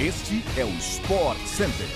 Este é o Sport Center.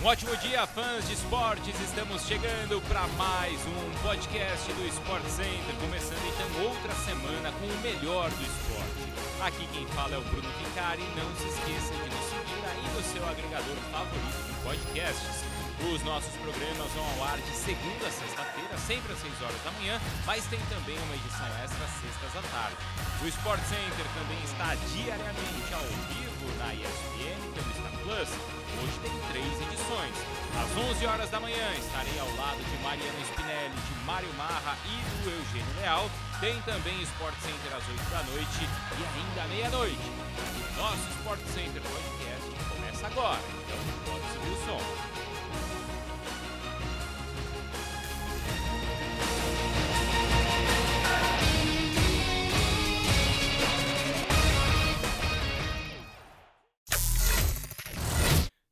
Um ótimo dia, fãs de esportes. Estamos chegando para mais um podcast do Sport Center, começando então outra semana com o melhor do esporte. Aqui quem fala é o Bruno Vicari. Não se esqueça de nos seguir aí no seu agregador favorito de podcasts. Os nossos programas vão ao ar de segunda a sexta-feira, sempre às 6 horas da manhã, mas tem também uma edição extra às sextas à tarde. O Sport Center também está diariamente ao vivo na ESPN pelo Star Plus. Hoje tem três edições. Às 11 horas da manhã estarei ao lado de Mariana Spinelli, de Mário Marra e do Eugênio Leal. Tem também Sport Center às 8 da noite e ainda meia-noite. O nosso Sport Center Podcast começa agora, então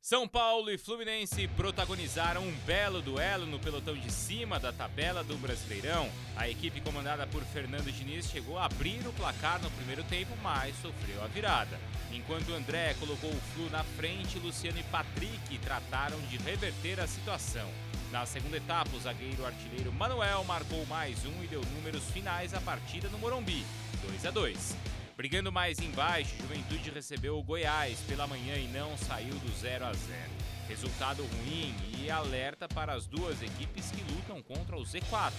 São Paulo e Fluminense protagonizaram um belo duelo no pelotão de cima da tabela do Brasileirão. A equipe comandada por Fernando Diniz chegou a abrir o placar no primeiro tempo, mas sofreu a virada. Enquanto André colocou o Flu na frente, Luciano e Patrick trataram de reverter a situação. Na segunda etapa, o zagueiro artilheiro Manuel marcou mais um e deu números finais à partida no Morumbi, 2 a 2. Brigando mais embaixo, Juventude recebeu o Goiás pela manhã e não saiu do 0 a 0. Resultado ruim e alerta para as duas equipes que lutam contra o Z4.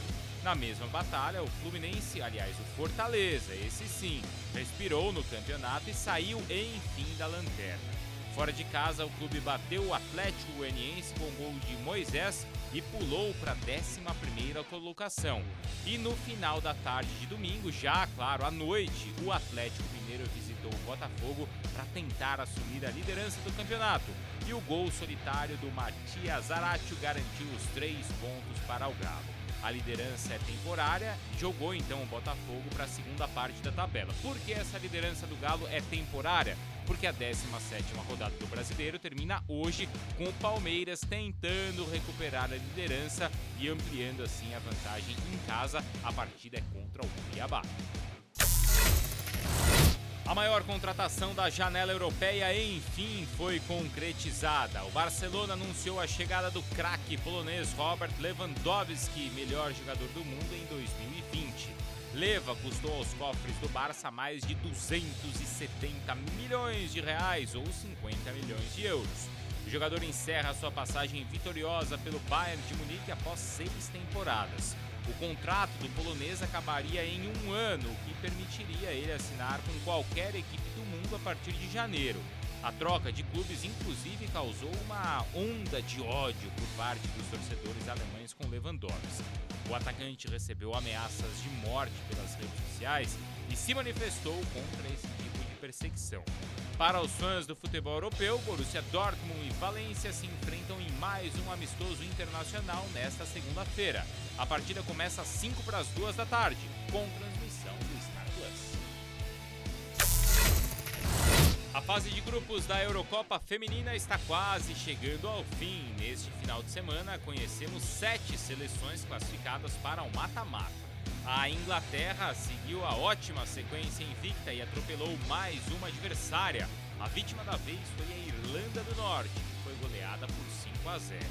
Na mesma batalha, o Fluminense, aliás, o Fortaleza, esse sim, respirou no campeonato e saiu enfim da lanterna. Fora de casa, o clube bateu o Atlético Goianiense com gol de Moisés e pulou para a 11ª colocação. E no final da tarde de domingo, já claro, à noite, o Atlético Mineiro visitou o Botafogo para tentar assumir a liderança do campeonato. E o gol solitário do Matias Zaratio garantiu os três pontos para o Galo. A liderança é temporária, jogou então o Botafogo para a segunda parte da tabela. Por que essa liderança do Galo é temporária? Porque a 17ª rodada do Brasileiro termina hoje com o Palmeiras tentando recuperar a liderança e ampliando assim a vantagem em casa. A partida é contra o Cuiabá. A maior contratação da janela europeia enfim foi concretizada. O Barcelona anunciou a chegada do craque polonês Robert Lewandowski, melhor jogador do mundo em 2020. Leva custou aos cofres do Barça mais de 270 milhões de reais ou 50 milhões de euros. O jogador encerra sua passagem vitoriosa pelo Bayern de Munique após seis temporadas. O contrato do polonês acabaria em um ano, o que permitiria ele assinar com qualquer equipe do mundo a partir de janeiro. A troca de clubes, inclusive, causou uma onda de ódio por parte dos torcedores alemães com Lewandowski. O atacante recebeu ameaças de morte pelas redes sociais e se manifestou contra esse perseguição. Para os fãs do futebol europeu, Borussia Dortmund e Valência se enfrentam em mais um amistoso internacional nesta segunda-feira. A partida começa às 5 para as 2 da tarde, com transmissão do Star Plus. A fase de grupos da Eurocopa Feminina está quase chegando ao fim. Neste final de semana, conhecemos sete seleções classificadas para o mata-mata. A Inglaterra seguiu a ótima sequência invicta e atropelou mais uma adversária. A vítima da vez foi a Irlanda do Norte, que foi goleada por 5 a 0.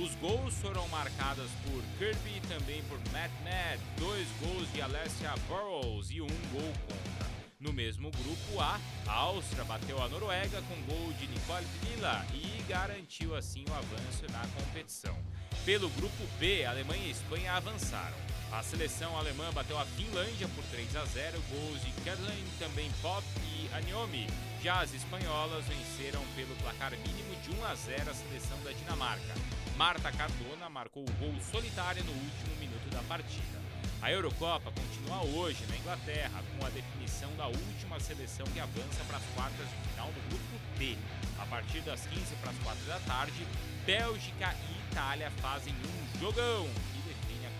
Os gols foram marcados por Kirby e também por Matt Ned, dois gols de Alessia Burrows e um gol contra. No mesmo grupo A, a Áustria bateu a Noruega com gol de Nicole Villa e garantiu assim o avanço na competição. Pelo grupo B, Alemanha e Espanha avançaram. A seleção alemã bateu a Finlândia por 3 a 0, gols de Kathleen, também Pop e Aniomi. Já as espanholas venceram pelo placar mínimo de 1 a 0 a seleção da Dinamarca. Marta Cardona marcou o gol solitário no último minuto da partida. A Eurocopa continua hoje na Inglaterra com a definição da última seleção que avança para as quartas de final no grupo B. A partir das 15 para as 4 da tarde, Bélgica e Itália fazem um jogão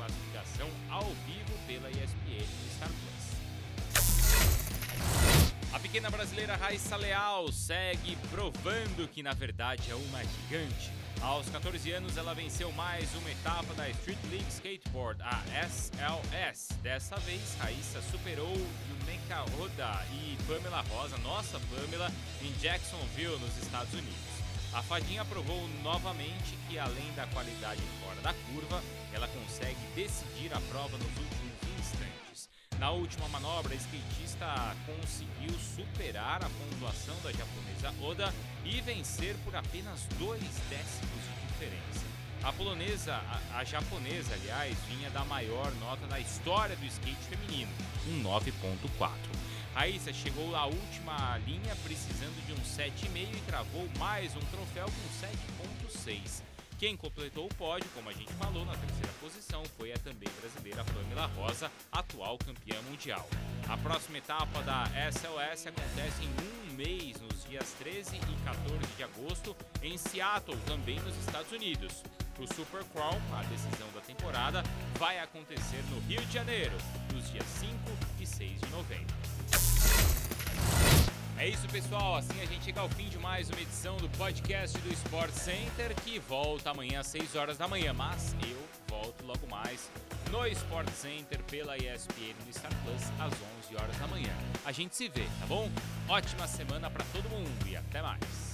classificação ao vivo pela ESPN Star Plus. A pequena brasileira Raíssa Leal segue provando que na verdade é uma gigante. Aos 14 anos, ela venceu mais uma etapa da Street League Skateboard, a SLS. Dessa vez, Raíssa superou Yumeka Oda e Pamela Rosa, nossa Pamela, em Jacksonville, nos Estados Unidos. A fadinha provou novamente que, além da qualidade fora da curva, ela consegue decidir a prova nos últimos instantes. Na última manobra, a skatista conseguiu superar a pontuação da japonesa Oda e vencer por apenas dois décimos de diferença. A polonesa, a, a, japonesa, aliás, vinha da maior nota da história do skate feminino, um 9.4. Raíssa chegou à última linha precisando de um 7,5 e travou mais um troféu com 7,6. Quem completou o pódio, como a gente falou, na terceira posição foi a também brasileira Pamela Rosa, atual campeã mundial. A próxima etapa da SLS acontece em um mês, nos dias 13 e 14 de agosto, em Seattle, também nos Estados Unidos. O Super Crawl, a decisão da temporada, vai acontecer no Rio de Janeiro, nos dias 5 e 6 de novembro. É isso, pessoal. Assim a gente chega ao fim de mais uma edição do podcast do Sport Center, que volta amanhã às 6 horas da manhã. Mas eu volto logo mais no Sport Center pela ESPN no Star Plus às 11 horas da manhã. A gente se vê, tá bom? Ótima semana para todo mundo e até mais.